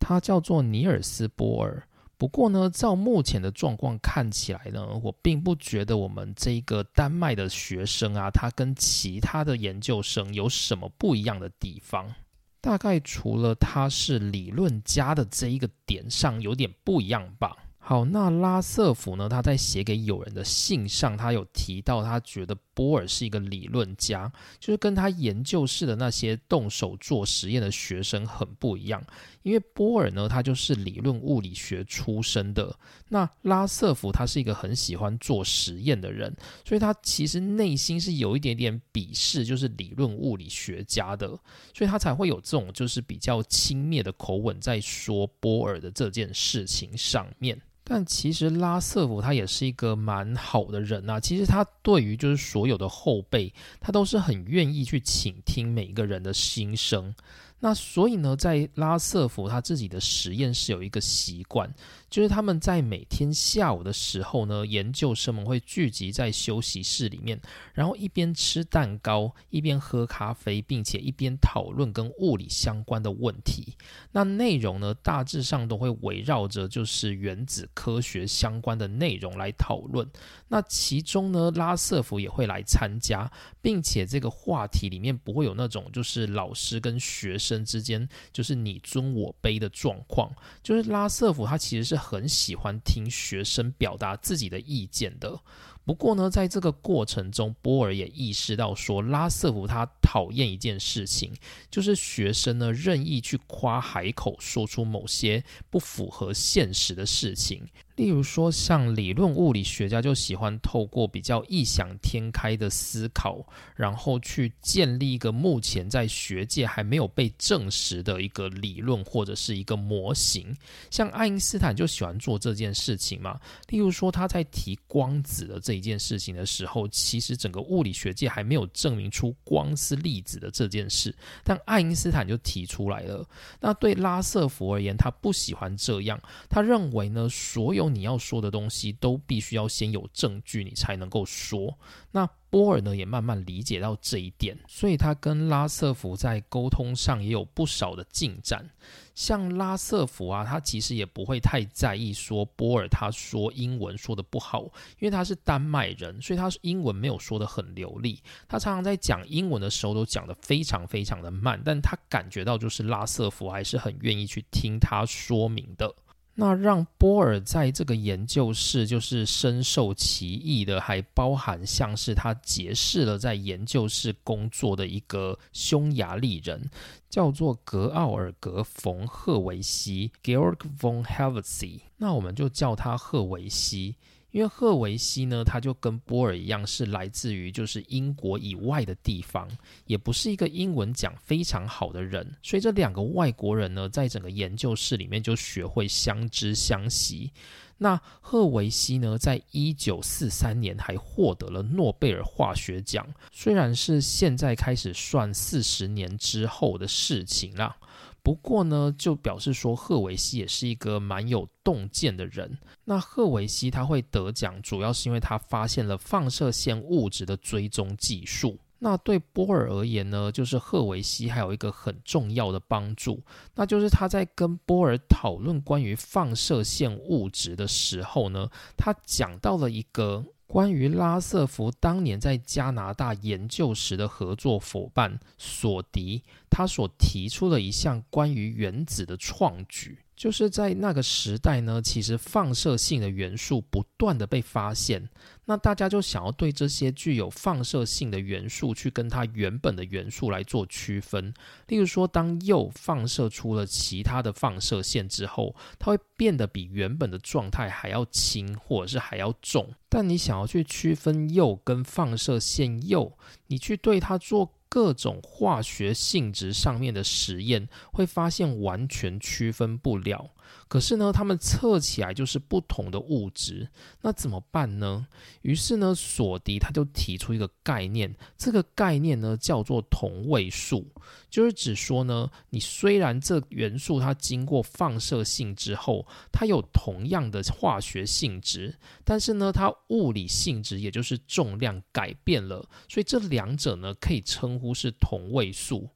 他叫做尼尔斯·波尔。不过呢，照目前的状况看起来呢，我并不觉得我们这个丹麦的学生啊，他跟其他的研究生有什么不一样的地方。大概除了他是理论家的这一个点上有点不一样吧。好，那拉瑟福呢？他在写给友人的信上，他有提到，他觉得波尔是一个理论家，就是跟他研究室的那些动手做实验的学生很不一样。因为波尔呢，他就是理论物理学出身的，那拉瑟福他是一个很喜欢做实验的人，所以他其实内心是有一点点鄙视，就是理论物理学家的，所以他才会有这种就是比较轻蔑的口吻在说波尔的这件事情上面。但其实拉瑟福他也是一个蛮好的人呐。其实他对于就是所有的后辈，他都是很愿意去倾听每一个人的心声。那所以呢，在拉瑟福他自己的实验室有一个习惯。就是他们在每天下午的时候呢，研究生们会聚集在休息室里面，然后一边吃蛋糕，一边喝咖啡，并且一边讨论跟物理相关的问题。那内容呢，大致上都会围绕着就是原子科学相关的内容来讨论。那其中呢，拉瑟福也会来参加，并且这个话题里面不会有那种就是老师跟学生之间就是你尊我卑的状况。就是拉瑟福他其实是。很喜欢听学生表达自己的意见的。不过呢，在这个过程中，波尔也意识到说，拉瑟夫他讨厌一件事情，就是学生呢任意去夸海口说出某些不符合现实的事情。例如说，像理论物理学家就喜欢透过比较异想天开的思考，然后去建立一个目前在学界还没有被证实的一个理论或者是一个模型。像爱因斯坦就喜欢做这件事情嘛。例如说，他在提光子的这一件事情的时候，其实整个物理学界还没有证明出光是粒子的这件事，但爱因斯坦就提出来了。那对拉瑟福而言，他不喜欢这样，他认为呢，所有你要说的东西都必须要先有证据，你才能够说。那波尔呢也慢慢理解到这一点，所以他跟拉瑟福在沟通上也有不少的进展。像拉瑟福啊，他其实也不会太在意说波尔他说英文说的不好，因为他是丹麦人，所以他是英文没有说的很流利。他常常在讲英文的时候都讲的非常非常的慢，但他感觉到就是拉瑟福还是很愿意去听他说明的。那让波尔在这个研究室就是深受其益的，还包含像是他结识了在研究室工作的一个匈牙利人，叫做格奥尔格·冯·赫维西 （Georg von Helveti）。那我们就叫他赫维西。因为赫维西呢，他就跟波尔一样，是来自于就是英国以外的地方，也不是一个英文讲非常好的人，所以这两个外国人呢，在整个研究室里面就学会相知相惜。那赫维西呢，在一九四三年还获得了诺贝尔化学奖，虽然是现在开始算四十年之后的事情啦。不过呢，就表示说赫维西也是一个蛮有洞见的人。那赫维西他会得奖，主要是因为他发现了放射线物质的追踪技术。那对波尔而言呢，就是赫维西还有一个很重要的帮助，那就是他在跟波尔讨论关于放射线物质的时候呢，他讲到了一个。关于拉瑟福当年在加拿大研究时的合作伙伴索迪，他所提出的一项关于原子的创举。就是在那个时代呢，其实放射性的元素不断的被发现，那大家就想要对这些具有放射性的元素去跟它原本的元素来做区分。例如说，当铀放射出了其他的放射线之后，它会变得比原本的状态还要轻，或者是还要重。但你想要去区分铀跟放射线铀，你去对它做。各种化学性质上面的实验会发现完全区分不了。可是呢，他们测起来就是不同的物质，那怎么办呢？于是呢，索迪他就提出一个概念，这个概念呢叫做同位素，就是指说呢，你虽然这元素它经过放射性之后，它有同样的化学性质，但是呢，它物理性质也就是重量改变了，所以这两者呢可以称呼是同位素。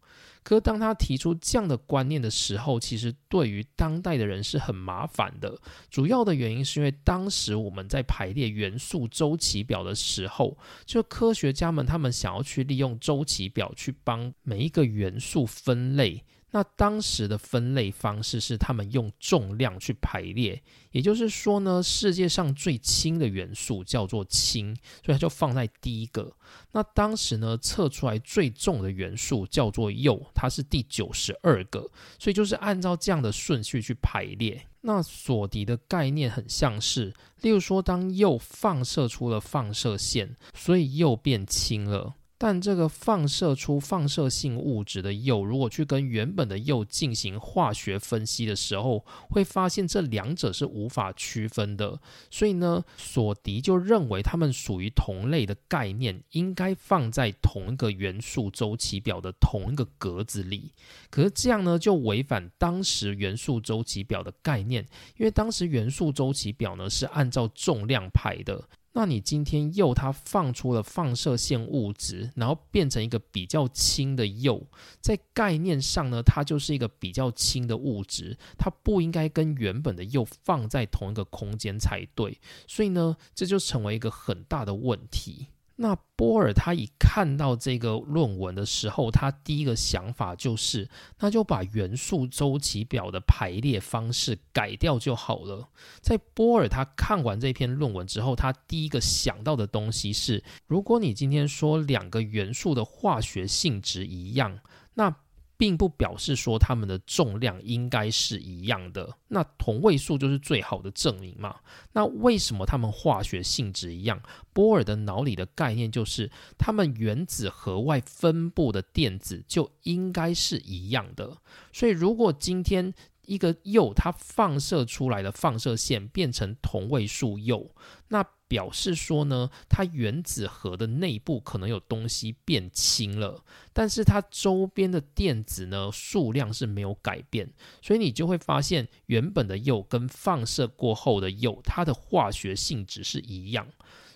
可当他提出这样的观念的时候，其实对于当代的人是很麻烦的。主要的原因是因为当时我们在排列元素周期表的时候，就科学家们他们想要去利用周期表去帮每一个元素分类。那当时的分类方式是他们用重量去排列，也就是说呢，世界上最轻的元素叫做氢，所以它就放在第一个。那当时呢，测出来最重的元素叫做铀，它是第九十二个，所以就是按照这样的顺序去排列。那索迪的概念很像是，例如说，当铀放射出了放射线，所以铀变轻了。但这个放射出放射性物质的铀，如果去跟原本的铀进行化学分析的时候，会发现这两者是无法区分的。所以呢，索迪就认为它们属于同类的概念，应该放在同一个元素周期表的同一个格子里。可是这样呢，就违反当时元素周期表的概念，因为当时元素周期表呢是按照重量排的。那你今天铀它放出了放射性物质，然后变成一个比较轻的铀，在概念上呢，它就是一个比较轻的物质，它不应该跟原本的铀放在同一个空间才对，所以呢，这就成为一个很大的问题。那波尔他一看到这个论文的时候，他第一个想法就是，那就把元素周期表的排列方式改掉就好了。在波尔他看完这篇论文之后，他第一个想到的东西是，如果你今天说两个元素的化学性质一样，那并不表示说它们的重量应该是一样的，那同位素就是最好的证明嘛。那为什么它们化学性质一样？波尔的脑里的概念就是，它们原子核外分布的电子就应该是一样的。所以，如果今天一个铀它放射出来的放射线变成同位素铀，那表示说呢，它原子核的内部可能有东西变轻了，但是它周边的电子呢数量是没有改变，所以你就会发现原本的铀跟放射过后的铀，它的化学性质是一样。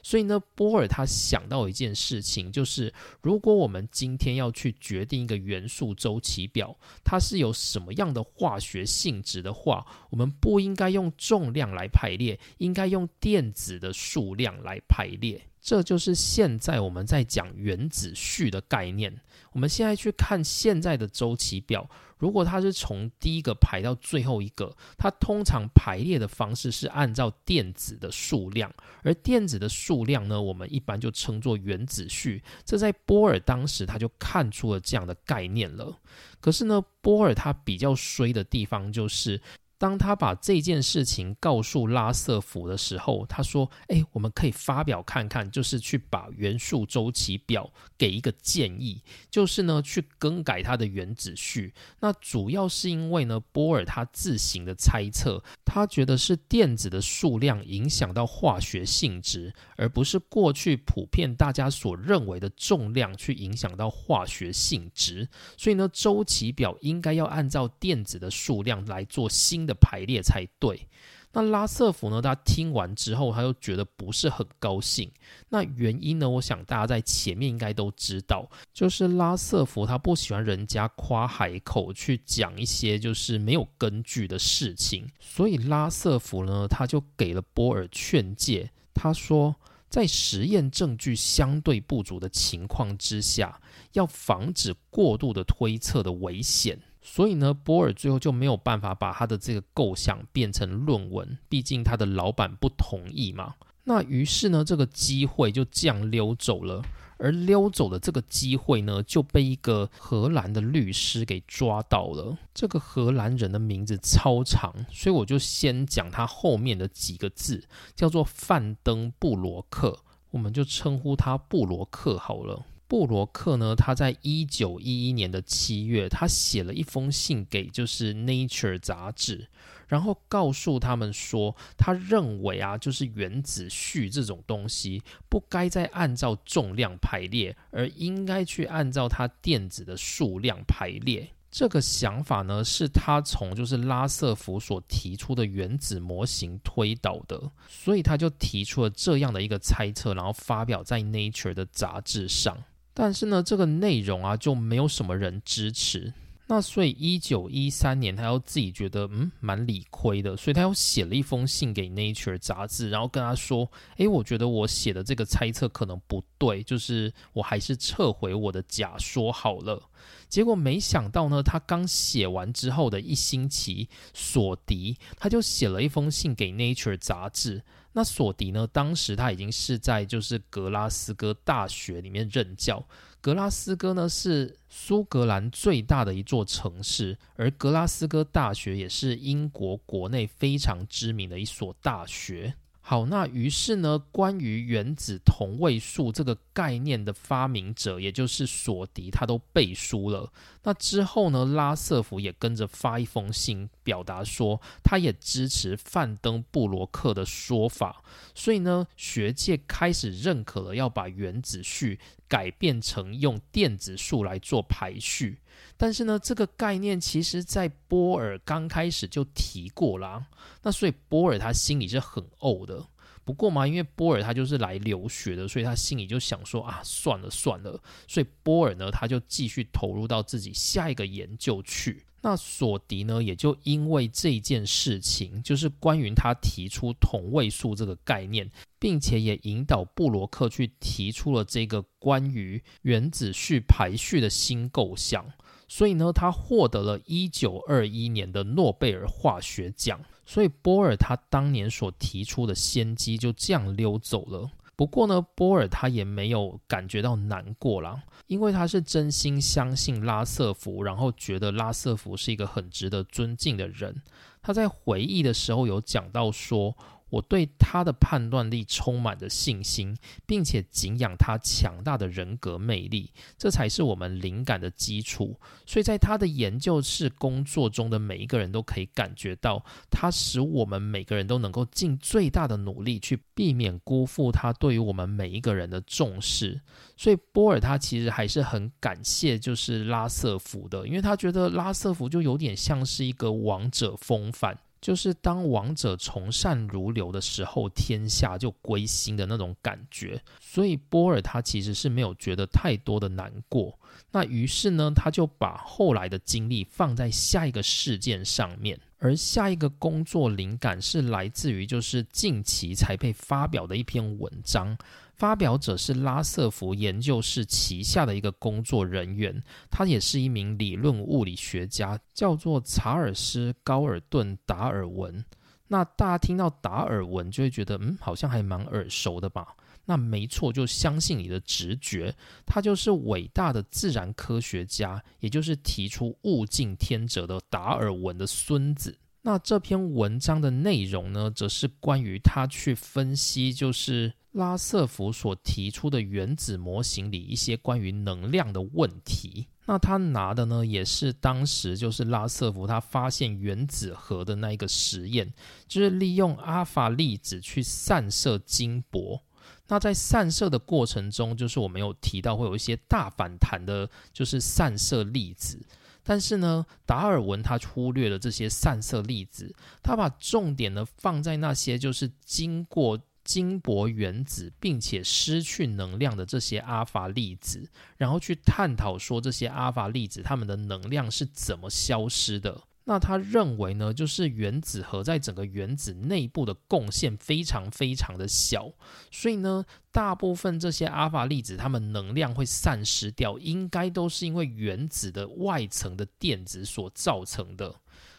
所以呢，波尔他想到一件事情，就是如果我们今天要去决定一个元素周期表，它是有什么样的化学性质的话，我们不应该用重量来排列，应该用电子的数量来排列。这就是现在我们在讲原子序的概念。我们现在去看现在的周期表。如果它是从第一个排到最后一个，它通常排列的方式是按照电子的数量，而电子的数量呢，我们一般就称作原子序。这在波尔当时他就看出了这样的概念了。可是呢，波尔他比较衰的地方就是。当他把这件事情告诉拉瑟福的时候，他说：“哎，我们可以发表看看，就是去把元素周期表给一个建议，就是呢去更改它的原子序。那主要是因为呢，波尔他自行的猜测，他觉得是电子的数量影响到化学性质，而不是过去普遍大家所认为的重量去影响到化学性质。所以呢，周期表应该要按照电子的数量来做新的。”排列才对。那拉瑟福呢？他听完之后，他又觉得不是很高兴。那原因呢？我想大家在前面应该都知道，就是拉瑟福他不喜欢人家夸海口去讲一些就是没有根据的事情。所以拉瑟福呢，他就给了波尔劝诫，他说，在实验证据相对不足的情况之下，要防止过度的推测的危险。所以呢，波尔最后就没有办法把他的这个构想变成论文，毕竟他的老板不同意嘛。那于是呢，这个机会就这样溜走了。而溜走的这个机会呢，就被一个荷兰的律师给抓到了。这个荷兰人的名字超长，所以我就先讲他后面的几个字，叫做范登布罗克，我们就称呼他布罗克好了。布罗克呢？他在一九一一年的七月，他写了一封信给就是《Nature》杂志，然后告诉他们说，他认为啊，就是原子序这种东西不该再按照重量排列，而应该去按照它电子的数量排列。这个想法呢，是他从就是拉瑟福所提出的原子模型推导的，所以他就提出了这样的一个猜测，然后发表在《Nature》的杂志上。但是呢，这个内容啊就没有什么人支持。那所以一九一三年，他又自己觉得嗯蛮理亏的，所以他又写了一封信给《Nature》杂志，然后跟他说：“诶，我觉得我写的这个猜测可能不对，就是我还是撤回我的假说好了。”结果没想到呢，他刚写完之后的一星期，索迪他就写了一封信给《Nature》杂志。那索迪呢？当时他已经是在就是格拉斯哥大学里面任教。格拉斯哥呢是苏格兰最大的一座城市，而格拉斯哥大学也是英国国内非常知名的一所大学。好，那于是呢，关于原子同位素这个概念的发明者，也就是索迪，他都背书了。那之后呢，拉瑟福也跟着发一封信，表达说他也支持范登布罗克的说法。所以呢，学界开始认可了要把原子序改变成用电子数来做排序。但是呢，这个概念其实在波尔刚开始就提过啦。那所以波尔他心里是很怄的。不过嘛，因为波尔他就是来留学的，所以他心里就想说啊，算了算了。所以波尔呢，他就继续投入到自己下一个研究去。那索迪呢，也就因为这件事情，就是关于他提出同位素这个概念，并且也引导布罗克去提出了这个关于原子序排序的新构想。所以呢，他获得了一九二一年的诺贝尔化学奖。所以波尔他当年所提出的先机就这样溜走了。不过呢，波尔他也没有感觉到难过啦，因为他是真心相信拉瑟福，然后觉得拉瑟福是一个很值得尊敬的人。他在回忆的时候有讲到说。我对他的判断力充满着信心，并且敬仰他强大的人格魅力，这才是我们灵感的基础。所以在他的研究室工作中的每一个人都可以感觉到，他使我们每个人都能够尽最大的努力去避免辜负他对于我们每一个人的重视。所以波尔他其实还是很感谢就是拉瑟福的，因为他觉得拉瑟福就有点像是一个王者风范。就是当王者从善如流的时候，天下就归心的那种感觉。所以波尔他其实是没有觉得太多的难过。那于是呢，他就把后来的精力放在下一个事件上面。而下一个工作灵感是来自于就是近期才被发表的一篇文章。发表者是拉瑟福研究室旗下的一个工作人员，他也是一名理论物理学家，叫做查尔斯·高尔顿·达尔文。那大家听到达尔文就会觉得，嗯，好像还蛮耳熟的吧？那没错，就相信你的直觉，他就是伟大的自然科学家，也就是提出物竞天择的达尔文的孙子。那这篇文章的内容呢，则是关于他去分析，就是拉瑟福所提出的原子模型里一些关于能量的问题。那他拿的呢，也是当时就是拉瑟福他发现原子核的那一个实验，就是利用阿尔法粒子去散射金箔。那在散射的过程中，就是我们有提到会有一些大反弹的，就是散射粒子。但是呢，达尔文他忽略了这些散射粒子，他把重点呢放在那些就是经过金箔原子并且失去能量的这些阿法粒子，然后去探讨说这些阿法粒子它们的能量是怎么消失的。那他认为呢，就是原子核在整个原子内部的贡献非常非常的小，所以呢，大部分这些阿尔法粒子它们能量会散失掉，应该都是因为原子的外层的电子所造成的。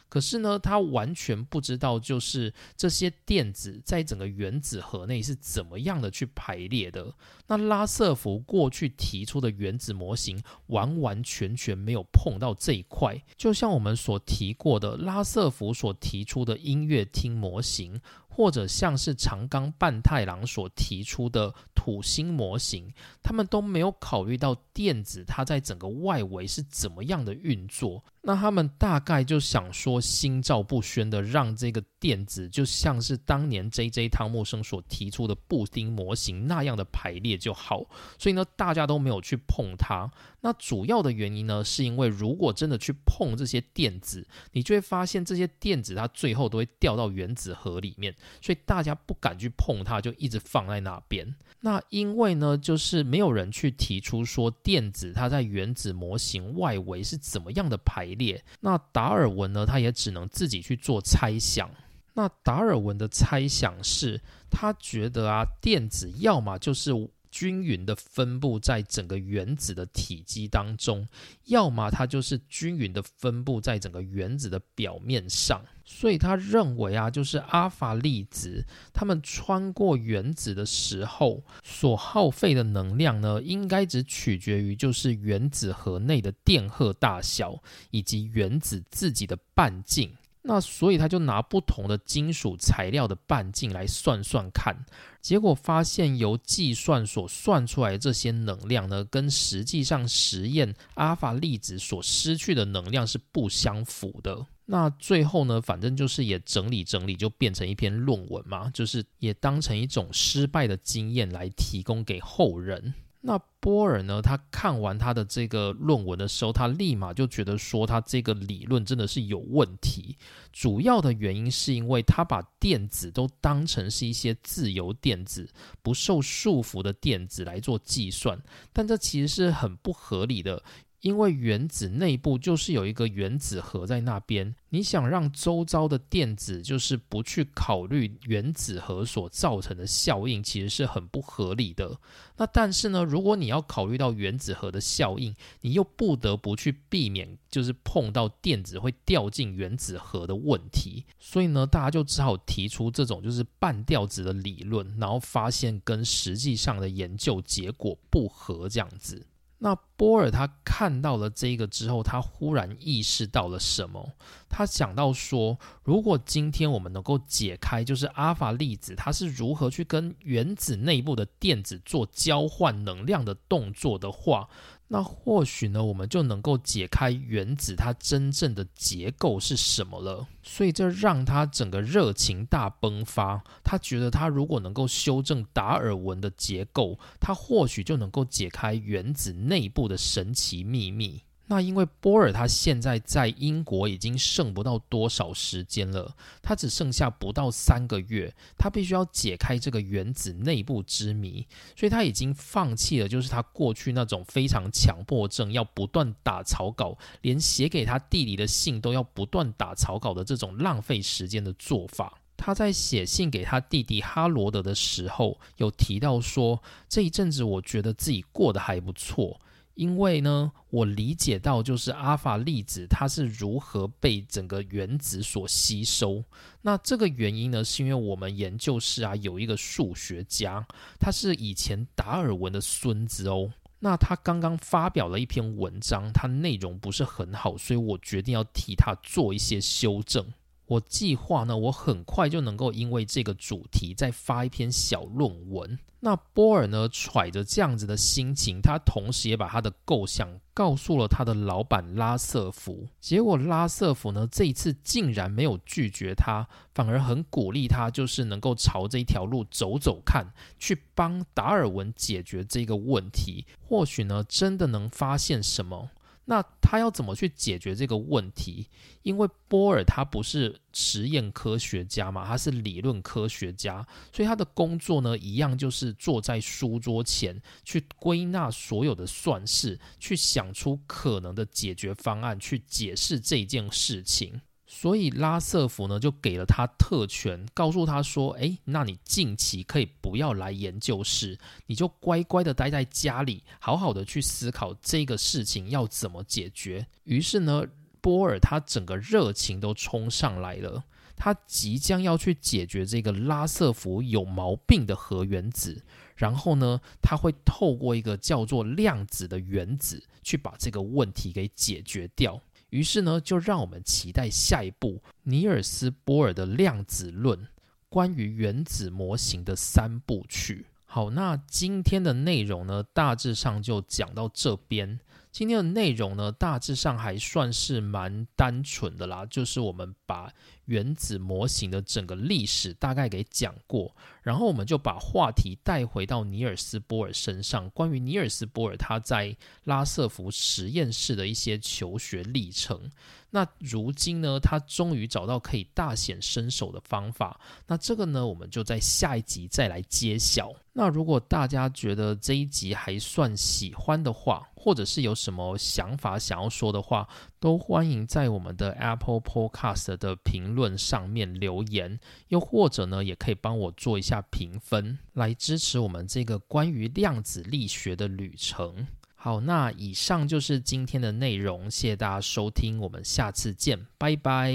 可是呢，他完全不知道，就是这些电子在整个原子核内是怎么样的去排列的。那拉瑟福过去提出的原子模型，完完全全没有碰到这一块。就像我们所提过的，拉瑟福所提出的音乐厅模型。或者像是长冈半太郎所提出的土星模型，他们都没有考虑到电子它在整个外围是怎么样的运作。那他们大概就想说，心照不宣的让这个电子就像是当年 J.J. 汤姆生所提出的布丁模型那样的排列就好。所以呢，大家都没有去碰它。那主要的原因呢，是因为如果真的去碰这些电子，你就会发现这些电子它最后都会掉到原子核里面。所以大家不敢去碰它，就一直放在那边。那因为呢，就是没有人去提出说电子它在原子模型外围是怎么样的排列。那达尔文呢，他也只能自己去做猜想。那达尔文的猜想是，他觉得啊，电子要么就是。均匀的分布在整个原子的体积当中，要么它就是均匀的分布在整个原子的表面上。所以他认为啊，就是阿法粒子它们穿过原子的时候所耗费的能量呢，应该只取决于就是原子核内的电荷大小以及原子自己的半径。那所以他就拿不同的金属材料的半径来算算看，结果发现由计算所算出来这些能量呢，跟实际上实验阿法粒子所失去的能量是不相符的。那最后呢，反正就是也整理整理，就变成一篇论文嘛，就是也当成一种失败的经验来提供给后人。那波尔呢？他看完他的这个论文的时候，他立马就觉得说，他这个理论真的是有问题。主要的原因是因为他把电子都当成是一些自由电子、不受束缚的电子来做计算，但这其实是很不合理的。因为原子内部就是有一个原子核在那边，你想让周遭的电子就是不去考虑原子核所造成的效应，其实是很不合理的。那但是呢，如果你要考虑到原子核的效应，你又不得不去避免就是碰到电子会掉进原子核的问题，所以呢，大家就只好提出这种就是半吊子的理论，然后发现跟实际上的研究结果不合这样子。那波尔他看到了这个之后，他忽然意识到了什么？他想到说，如果今天我们能够解开，就是阿法粒子它是如何去跟原子内部的电子做交换能量的动作的话。那或许呢，我们就能够解开原子它真正的结构是什么了。所以这让他整个热情大迸发。他觉得他如果能够修正达尔文的结构，他或许就能够解开原子内部的神奇秘密。那因为波尔他现在在英国已经剩不到多少时间了，他只剩下不到三个月，他必须要解开这个原子内部之谜，所以他已经放弃了，就是他过去那种非常强迫症，要不断打草稿，连写给他弟弟的信都要不断打草稿的这种浪费时间的做法。他在写信给他弟弟哈罗德的时候，有提到说，这一阵子我觉得自己过得还不错。因为呢，我理解到就是阿尔法粒子它是如何被整个原子所吸收。那这个原因呢，是因为我们研究室啊有一个数学家，他是以前达尔文的孙子哦。那他刚刚发表了一篇文章，他内容不是很好，所以我决定要替他做一些修正。我计划呢，我很快就能够因为这个主题再发一篇小论文。那波尔呢，揣着这样子的心情，他同时也把他的构想告诉了他的老板拉瑟福。结果拉瑟福呢，这一次竟然没有拒绝他，反而很鼓励他，就是能够朝这一条路走走看，去帮达尔文解决这个问题。或许呢，真的能发现什么。那他要怎么去解决这个问题？因为波尔他不是实验科学家嘛，他是理论科学家，所以他的工作呢，一样就是坐在书桌前去归纳所有的算式，去想出可能的解决方案，去解释这件事情。所以拉瑟福呢就给了他特权，告诉他说：“诶，那你近期可以不要来研究室，你就乖乖的待在家里，好好的去思考这个事情要怎么解决。”于是呢，波尔他整个热情都冲上来了，他即将要去解决这个拉瑟福有毛病的核原子，然后呢，他会透过一个叫做量子的原子去把这个问题给解决掉。于是呢，就让我们期待下一步尼尔斯波尔的量子论，关于原子模型的三部曲。好，那今天的内容呢，大致上就讲到这边。今天的内容呢，大致上还算是蛮单纯的啦，就是我们把原子模型的整个历史大概给讲过，然后我们就把话题带回到尼尔斯波尔身上，关于尼尔斯波尔他在拉瑟福实验室的一些求学历程。那如今呢，他终于找到可以大显身手的方法。那这个呢，我们就在下一集再来揭晓。那如果大家觉得这一集还算喜欢的话，或者是有什么想法想要说的话，都欢迎在我们的 Apple Podcast 的评论上面留言，又或者呢，也可以帮我做一下评分，来支持我们这个关于量子力学的旅程。好，那以上就是今天的内容，谢谢大家收听，我们下次见，拜拜。